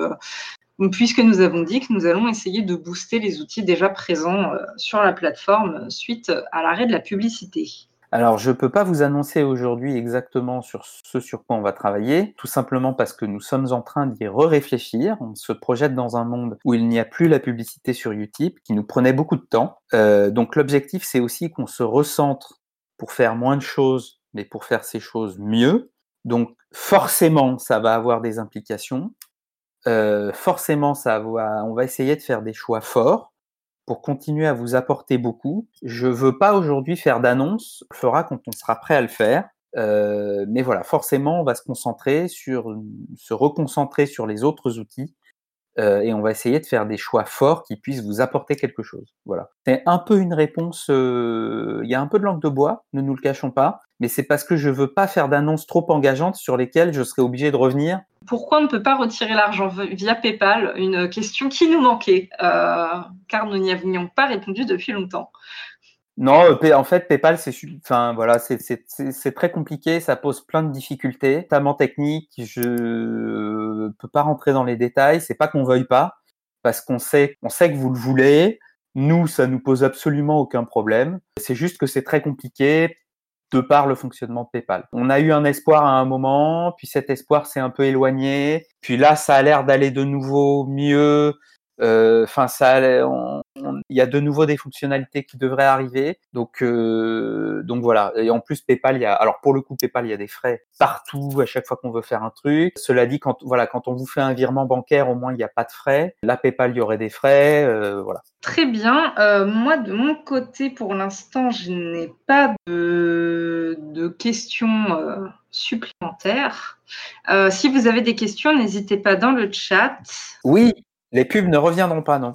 B: puisque nous avons dit que nous allons essayer de booster les outils déjà présents sur la plateforme suite à l'arrêt de la publicité.
A: Alors, je ne peux pas vous annoncer aujourd'hui exactement sur ce sur quoi on va travailler, tout simplement parce que nous sommes en train d'y réfléchir. On se projette dans un monde où il n'y a plus la publicité sur Utip, qui nous prenait beaucoup de temps. Euh, donc, l'objectif, c'est aussi qu'on se recentre pour faire moins de choses, mais pour faire ces choses mieux. Donc, forcément, ça va avoir des implications. Euh, forcément, ça va, on va essayer de faire des choix forts pour continuer à vous apporter beaucoup. Je veux pas aujourd'hui faire d'annonce, on le fera quand on sera prêt à le faire. Euh, mais voilà, forcément, on va se concentrer sur, se reconcentrer sur les autres outils euh, et on va essayer de faire des choix forts qui puissent vous apporter quelque chose. Voilà. C'est un peu une réponse. Euh, il y a un peu de langue de bois, ne nous le cachons pas, mais c'est parce que je veux pas faire d'annonces trop engageantes sur lesquelles je serai obligé de revenir
B: pourquoi on ne peut pas retirer l'argent via PayPal? Une question qui nous manquait, euh, car nous n'y avions pas répondu depuis longtemps.
A: Non, euh, en fait, PayPal, c'est enfin, voilà, c'est très compliqué, ça pose plein de difficultés, notamment techniques. Je ne peux pas rentrer dans les détails. C'est pas qu'on veuille pas, parce qu'on sait, on sait que vous le voulez. Nous, ça nous pose absolument aucun problème. C'est juste que c'est très compliqué de par le fonctionnement de PayPal. On a eu un espoir à un moment, puis cet espoir s'est un peu éloigné, puis là ça a l'air d'aller de nouveau mieux. Euh, enfin, ça, il y a de nouveau des fonctionnalités qui devraient arriver. Donc, euh, donc voilà. Et en plus, PayPal, il y a, alors pour le coup, PayPal, il y a des frais partout à chaque fois qu'on veut faire un truc. Cela dit, quand voilà, quand on vous fait un virement bancaire, au moins il n'y a pas de frais. Là, PayPal, il y aurait des frais. Euh, voilà.
B: Très bien. moi, de mon côté, pour l'instant, je n'ai pas de, de questions supplémentaires. si vous avez des questions, n'hésitez pas dans le chat.
A: Oui, les pubs ne reviendront pas, non.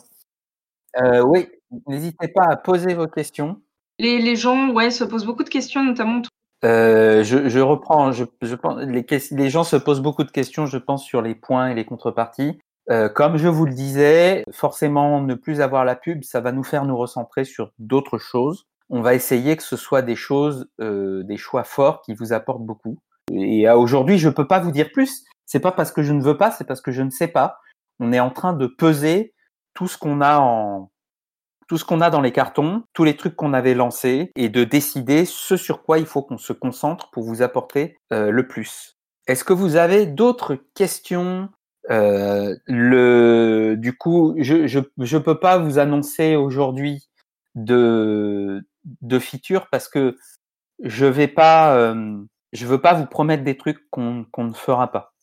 A: Euh, oui, n'hésitez pas à poser vos questions.
B: Les, gens ouais, se posent beaucoup de questions, notamment.
A: Euh, je, reprends, je, pense, les, les, gens se posent beaucoup de questions, je pense, sur les points et les contreparties. Euh, comme je vous le disais, forcément, ne plus avoir la pub, ça va nous faire nous recentrer sur d'autres choses. On va essayer que ce soit des choses, des choix forts qui vous apportent beaucoup. Et aujourd'hui, je ne peux pas vous dire plus. C'est pas parce que je ne veux pas, c'est parce que je ne sais pas on est en train de peser tout ce qu'on a en tout ce qu'on a dans les cartons, tous les trucs qu'on avait lancés, et de décider ce sur quoi il faut qu'on se concentre pour vous apporter euh, le plus. Est-ce que vous avez d'autres questions euh, le, Du coup, je, je peux pas vous annoncer aujourd'hui de de features parce que je vais euh, veux pas vous promettre des trucs qu'on ne fera pas.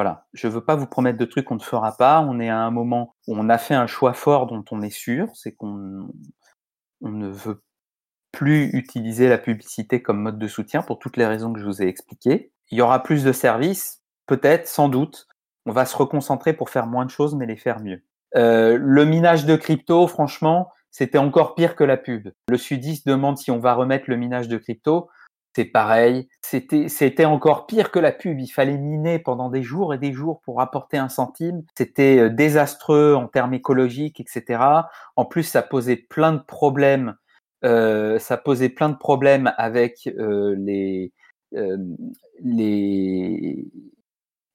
A: Voilà, je veux pas vous promettre de trucs qu'on ne fera pas. On est à un moment où on a fait un choix fort dont on est sûr, c'est qu'on on ne veut plus utiliser la publicité comme mode de soutien pour toutes les raisons que je vous ai expliquées. Il y aura plus de services, peut-être, sans doute. On va se reconcentrer pour faire moins de choses, mais les faire mieux. Euh, le minage de crypto, franchement, c'était encore pire que la pub. Le sudiste demande si on va remettre le minage de crypto c'est pareil. C'était, c'était encore pire que la pub. Il fallait miner pendant des jours et des jours pour apporter un centime. C'était euh, désastreux en termes écologiques, etc. En plus, ça posait plein de problèmes. Euh, ça posait plein de problèmes avec euh, les, les,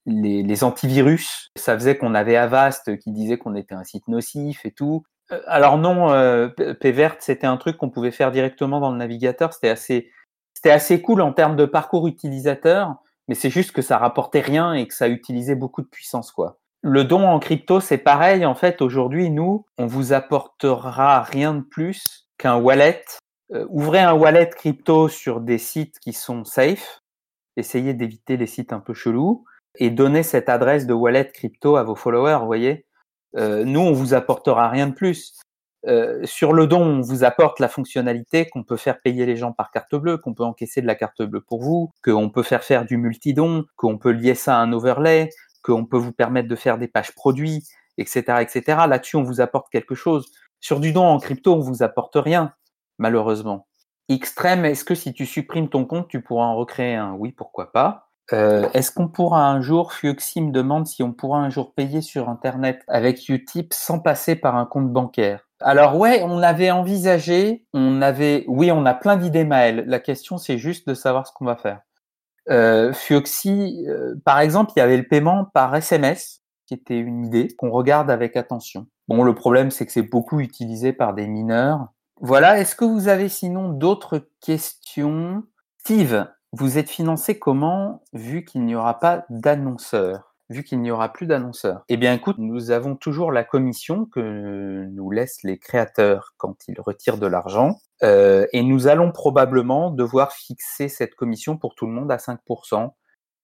A: les, antivirus. Ça faisait qu'on avait Avast qui disait qu'on était un site nocif et tout. Alors non, PVert, c'était un truc qu'on pouvait faire directement dans le navigateur. C'était assez c'était assez cool en termes de parcours utilisateur, mais c'est juste que ça rapportait rien et que ça utilisait beaucoup de puissance, quoi. Le don en crypto, c'est pareil. En fait, aujourd'hui, nous, on vous apportera rien de plus qu'un wallet. Euh, ouvrez un wallet crypto sur des sites qui sont safe. Essayez d'éviter les sites un peu chelous et donnez cette adresse de wallet crypto à vos followers. Vous voyez, euh, nous, on vous apportera rien de plus. Euh, sur le don, on vous apporte la fonctionnalité qu'on peut faire payer les gens par carte bleue, qu'on peut encaisser de la carte bleue pour vous, qu'on peut faire faire du multidon, qu'on peut lier ça à un overlay, qu'on peut vous permettre de faire des pages produits, etc., etc. Là-dessus, on vous apporte quelque chose. Sur du don en crypto, on vous apporte rien, malheureusement. Extrême, est-ce que si tu supprimes ton compte, tu pourras en recréer un? Oui, pourquoi pas. Euh, est-ce qu'on pourra un jour, Fuxi me demande si on pourra un jour payer sur Internet avec Utip sans passer par un compte bancaire? Alors ouais, on avait envisagé, on avait, oui, on a plein d'idées, Maël. La question, c'est juste de savoir ce qu'on va faire. Euh, Fuxi, euh, par exemple, il y avait le paiement par SMS, qui était une idée qu'on regarde avec attention. Bon, le problème, c'est que c'est beaucoup utilisé par des mineurs. Voilà, est-ce que vous avez sinon d'autres questions? Steve, vous êtes financé comment vu qu'il n'y aura pas d'annonceurs vu qu'il n'y aura plus d'annonceurs? Eh bien, écoute, nous avons toujours la commission que nous laissent les créateurs quand ils retirent de l'argent, euh, et nous allons probablement devoir fixer cette commission pour tout le monde à 5%,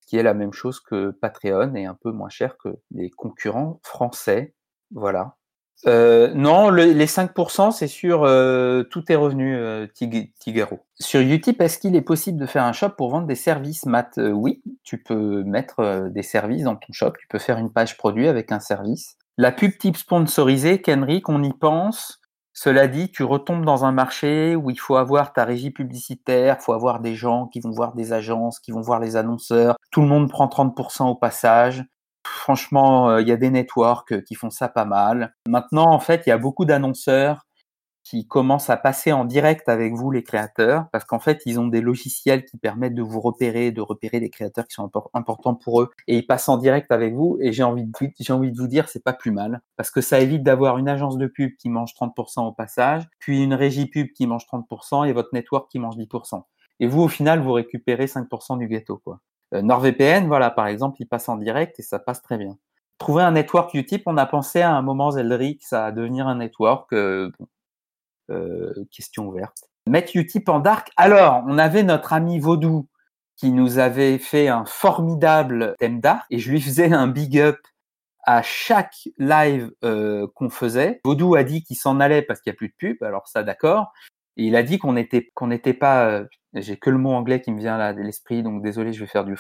A: ce qui est la même chose que Patreon et un peu moins cher que les concurrents français. Voilà. Euh, non, les 5%, c'est sur euh, tous tes revenus, euh, Tigero. Sur Utip, est-ce qu'il est possible de faire un shop pour vendre des services, Matt? Euh, Oui, tu peux mettre euh, des services dans ton shop. Tu peux faire une page produit avec un service. La pub type sponsorisée, Kenrick, on y pense. Cela dit, tu retombes dans un marché où il faut avoir ta régie publicitaire, il faut avoir des gens qui vont voir des agences, qui vont voir les annonceurs. Tout le monde prend 30% au passage. Franchement, euh, il y a des networks euh, qui font ça pas mal. Maintenant, en fait, il y a beaucoup d'annonceurs qui commencent à passer en direct avec vous, les créateurs, parce qu'en fait, ils ont des logiciels qui permettent de vous repérer, de repérer des créateurs qui sont importants pour eux, et ils passent en direct avec vous. Et j'ai envie de, envie de vous dire, c'est pas plus mal, parce que ça évite d'avoir une agence de pub qui mange 30% au passage, puis une régie pub qui mange 30% et votre network qui mange 10%. Et vous, au final, vous récupérez 5% du gâteau, quoi. Euh, NordVPN, voilà, par exemple, il passe en direct et ça passe très bien. Trouver un network Utip, on a pensé à un moment Zeldrix à devenir un network. Euh, euh, question ouverte. Mettre Utip en dark. Alors, on avait notre ami Vaudou qui nous avait fait un formidable thème dark et je lui faisais un big up à chaque live euh, qu'on faisait. Vaudou a dit qu'il s'en allait parce qu'il n'y a plus de pub, alors ça d'accord. Il a dit qu'on n'était qu'on pas j'ai que le mot anglais qui me vient là à l'esprit, donc désolé, je vais faire du,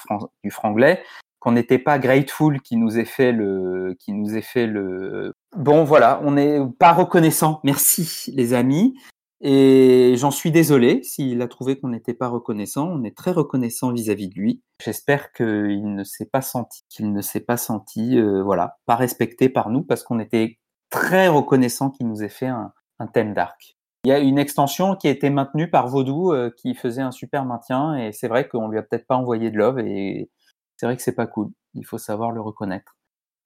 A: franglais, qu'on n'était pas grateful qui nous ait fait le, qui nous ait fait le. Bon, voilà, on n'est pas reconnaissant. Merci, les amis. Et j'en suis désolé s'il a trouvé qu'on n'était pas reconnaissant. On est très reconnaissant vis-à-vis de lui. J'espère qu'il ne s'est pas senti, qu'il ne s'est pas senti, euh, voilà, pas respecté par nous parce qu'on était très reconnaissant qu'il nous ait fait un thème d'arc. Il y a une extension qui a été maintenue par Vaudou euh, qui faisait un super maintien et c'est vrai qu'on lui a peut-être pas envoyé de love et c'est vrai que c'est pas cool. Il faut savoir le reconnaître.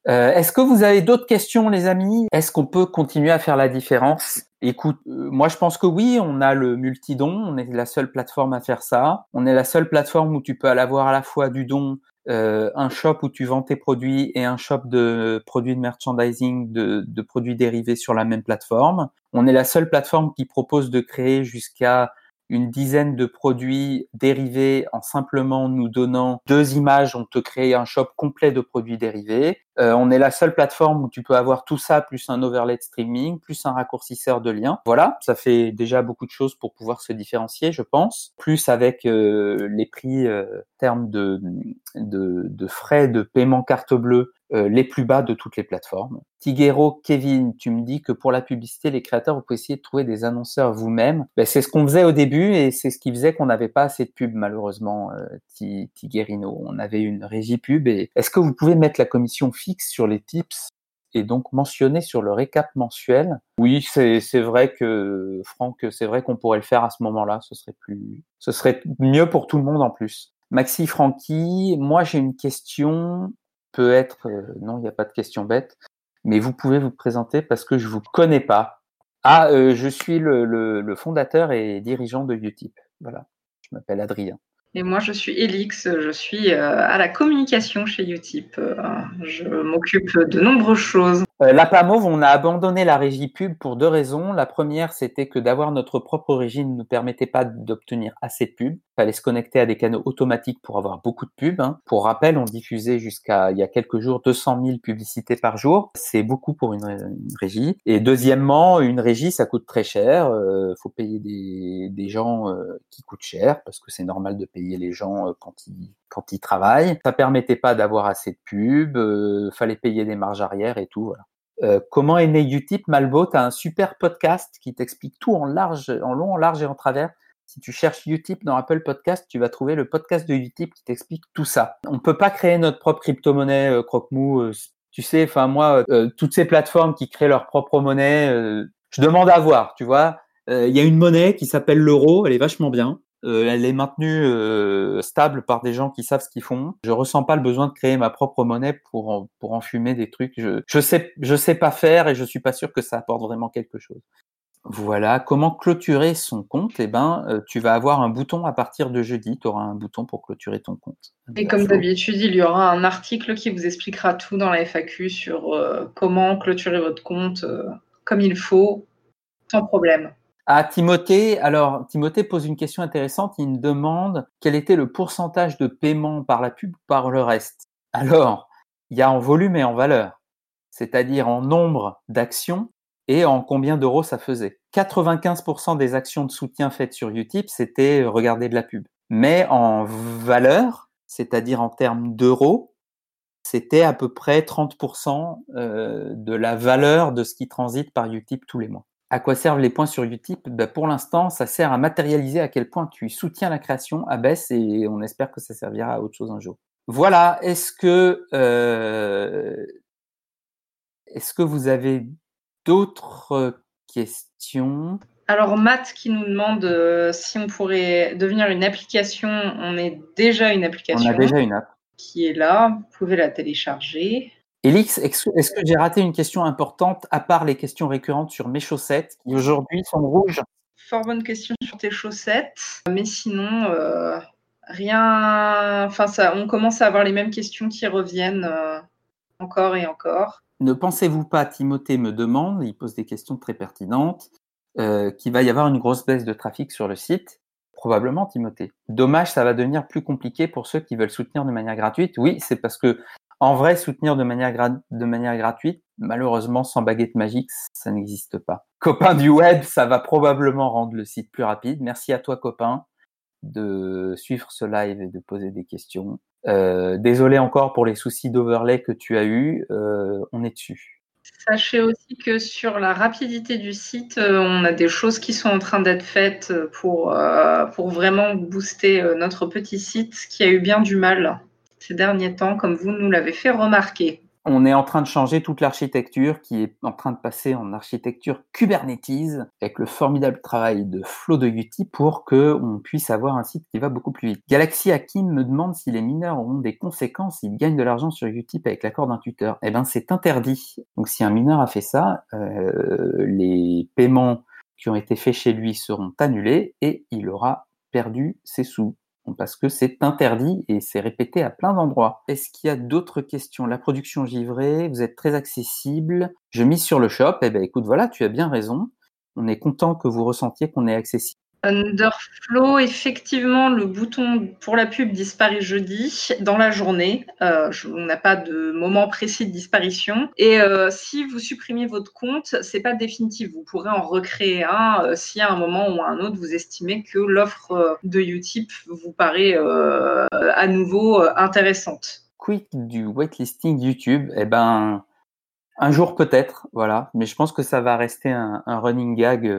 A: Euh, Est-ce que vous avez d'autres questions, les amis? Est-ce qu'on peut continuer à faire la différence? Écoute, euh, moi je pense que oui, on a le multidon, on est la seule plateforme à faire ça. On est la seule plateforme où tu peux avoir à la fois du don euh, un shop où tu vends tes produits et un shop de produits de merchandising, de, de, produits dérivés sur la même plateforme. On est la seule plateforme qui propose de créer jusqu'à une dizaine de produits dérivés en simplement nous donnant deux images, on te crée un shop complet de produits dérivés. Euh, on est la seule plateforme où tu peux avoir tout ça, plus un overlay de streaming, plus un raccourcisseur de liens. Voilà, ça fait déjà beaucoup de choses pour pouvoir se différencier, je pense. Plus avec euh, les prix euh, termes de, de, de, frais de paiement carte bleue euh, les plus bas de toutes les plateformes. Tiguero, Kevin, tu me dis que pour la publicité, les créateurs, vous pouvez essayer de trouver des annonceurs vous-même. Ben, c'est ce qu'on faisait au début et c'est ce qui faisait qu'on n'avait pas assez de pub, malheureusement, euh, Tiguerino. On avait une régie pub et est-ce que vous pouvez mettre la commission fixe sur les tips et donc mentionner sur le récap mensuel? Oui, c'est vrai que Franck, c'est vrai qu'on pourrait le faire à ce moment-là. Ce serait plus, ce serait mieux pour tout le monde en plus. Maxi Francky, moi j'ai une question peut être, euh, non, il n'y a pas de question bête, mais vous pouvez vous présenter parce que je vous connais pas. Ah, euh, je suis le, fondateur et dirigeant de Utip. Voilà, je m'appelle Adrien.
B: Et moi, je suis Elix, je suis euh, à la communication chez Utip. je m'occupe de nombreuses choses.
A: Euh, la PAMOV, on a abandonné la régie pub pour deux raisons. La première, c'était que d'avoir notre propre régie ne nous permettait pas d'obtenir assez de pubs. Il fallait se connecter à des canaux automatiques pour avoir beaucoup de pubs. Hein. Pour rappel, on diffusait jusqu'à il y a quelques jours 200 000 publicités par jour. C'est beaucoup pour une, régie. Et deuxièmement, une régie, ça coûte très cher. Euh, faut payer des, des gens euh, qui coûtent cher parce que c'est normal de payer les gens euh, quand ils quand ils travaillent. Ça permettait pas d'avoir assez de pubs, euh, fallait payer des marges arrière et tout. Voilà. Euh, comment est né Utip? Malbo, tu as un super podcast qui t'explique tout en large, en long, en large et en travers. Si tu cherches Utip dans Apple Podcast, tu vas trouver le podcast de Utip qui t'explique tout ça. On peut pas créer notre propre crypto-monnaie euh, croque-mou. Tu sais, enfin moi, toutes ces plateformes qui créent leur propre monnaie, je demande à voir. Tu vois, il y a une monnaie qui s'appelle l'euro, elle est vachement bien. Euh, elle est maintenue euh, stable par des gens qui savent ce qu'ils font. Je ressens pas le besoin de créer ma propre monnaie pour en, pour enfumer des trucs. Je, je sais je sais pas faire et je suis pas sûr que ça apporte vraiment quelque chose. Voilà, comment clôturer son compte? Eh ben, euh, tu vas avoir un bouton à partir de jeudi. Tu auras un bouton pour clôturer ton compte.
B: Et comme d'habitude, il y aura un article qui vous expliquera tout dans la FAQ sur comment clôturer votre compte comme il faut, sans problème.
A: À Timothée, alors Timothée pose une question intéressante. Il me demande quel était le pourcentage de paiement par la pub par le reste. Alors, il y a en volume et en valeur, c'est-à-dire en nombre d'actions et en combien d'euros ça faisait. 95% des actions de soutien faites sur Utip, c'était regarder de la pub. Mais en valeur, c'est-à-dire en termes d'euros, c'était à peu près 30% euh, de la valeur de ce qui transite par Utip tous les mois. À quoi servent les points sur Utip? Ben Pour l'instant, ça sert à matérialiser à quel point tu soutiens la création à baisse et on espère que ça servira à autre chose un jour. Voilà, est-ce que, euh, est-ce que vous avez d'autres questions?
B: Alors Matt qui nous demande euh, si on pourrait devenir une application. On est déjà une application.
A: On a déjà une app.
B: Qui est là, vous pouvez la télécharger.
A: Elix, est-ce que j'ai raté une question importante à part les questions récurrentes sur mes chaussettes qui aujourd'hui sont rouges?
B: Fort bonne question sur tes chaussettes, mais sinon euh, rien. Enfin, ça, on commence à avoir les mêmes questions qui reviennent euh, encore et encore.
A: Ne pensez-vous pas, Timothée me demande, il pose des questions très pertinentes, euh, qu'il va y avoir une grosse baisse de trafic sur le site? Probablement, Timothée. Dommage, ça va devenir plus compliqué pour ceux qui veulent soutenir de manière gratuite. Oui, c'est parce que en vrai, soutenir de manière, gratuite, malheureusement, sans baguette magique, ça n'existe pas. Copain du web, ça va probablement rendre le site plus rapide. Merci à toi, copain, de suivre ce live et de poser des questions. Euh, désolé encore pour les soucis d'overlay que tu as eu. Euh, on est dessus.
B: Sachez aussi que sur la rapidité du site, euh, on a des choses qui sont en train d'être faites pour vraiment booster notre petit site qui a eu bien du mal ces derniers temps, comme vous nous l'avez fait remarquer.
A: On est en train de changer toute l'architecture qui est en train de passer en architecture Kubernetes avec le formidable travail de Flo de Utip pour que on puisse avoir un site qui va beaucoup plus vite. Galaxy Hakim me demande si les mineurs auront des conséquences s'ils gagnent de l'argent sur Utip avec l'accord d'un tuteur. Eh ben, c'est interdit. Donc, si un mineur a fait ça, euh, les paiements qui ont été faits chez lui seront annulés et il aura perdu ses sous parce que c'est interdit et c'est répété à plein d'endroits. Est-ce qu'il y a d'autres questions? La production givrée, vous êtes très accessible. Je mise sur le shop. Eh ben, écoute, voilà, tu as bien raison. On est content que vous ressentiez qu'on est accessible.
B: Underflow, effectivement, le bouton pour la pub disparaît jeudi dans la journée. Euh, on n'a pas de moment précis de disparition. Et euh, si vous supprimez votre compte, c'est pas définitif. Vous pourrez en recréer un euh, si à un moment ou à un autre vous estimez que l'offre de Utip vous paraît à nouveau intéressante.
A: Quick du whitelisting YouTube, eh ben un jour peut-être, voilà. Mais je pense que ça va rester un running gag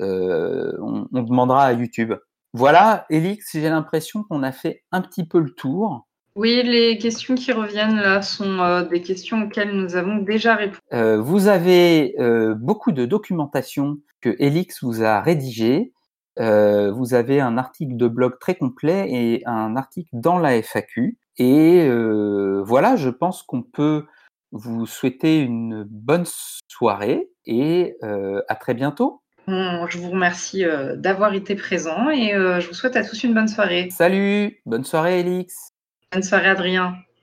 A: euh, on, demandera à YouTube. Voilà, Elix, j'ai l'impression qu'on a fait un petit peu le tour.
B: Oui, les questions qui reviennent là sont euh, des questions auxquelles nous avons déjà répondu.
A: Euh, vous avez beaucoup de documentation que Elix vous a rédigée. vous avez un article de blog très complet et un article dans la FAQ. Et voilà, je pense qu'on peut vous souhaiter une bonne soirée et à très bientôt
B: je vous remercie euh, d'avoir été présent et euh, je vous souhaite à tous une bonne soirée.
A: Salut, bonne soirée Elix.
B: Bonne soirée Adrien.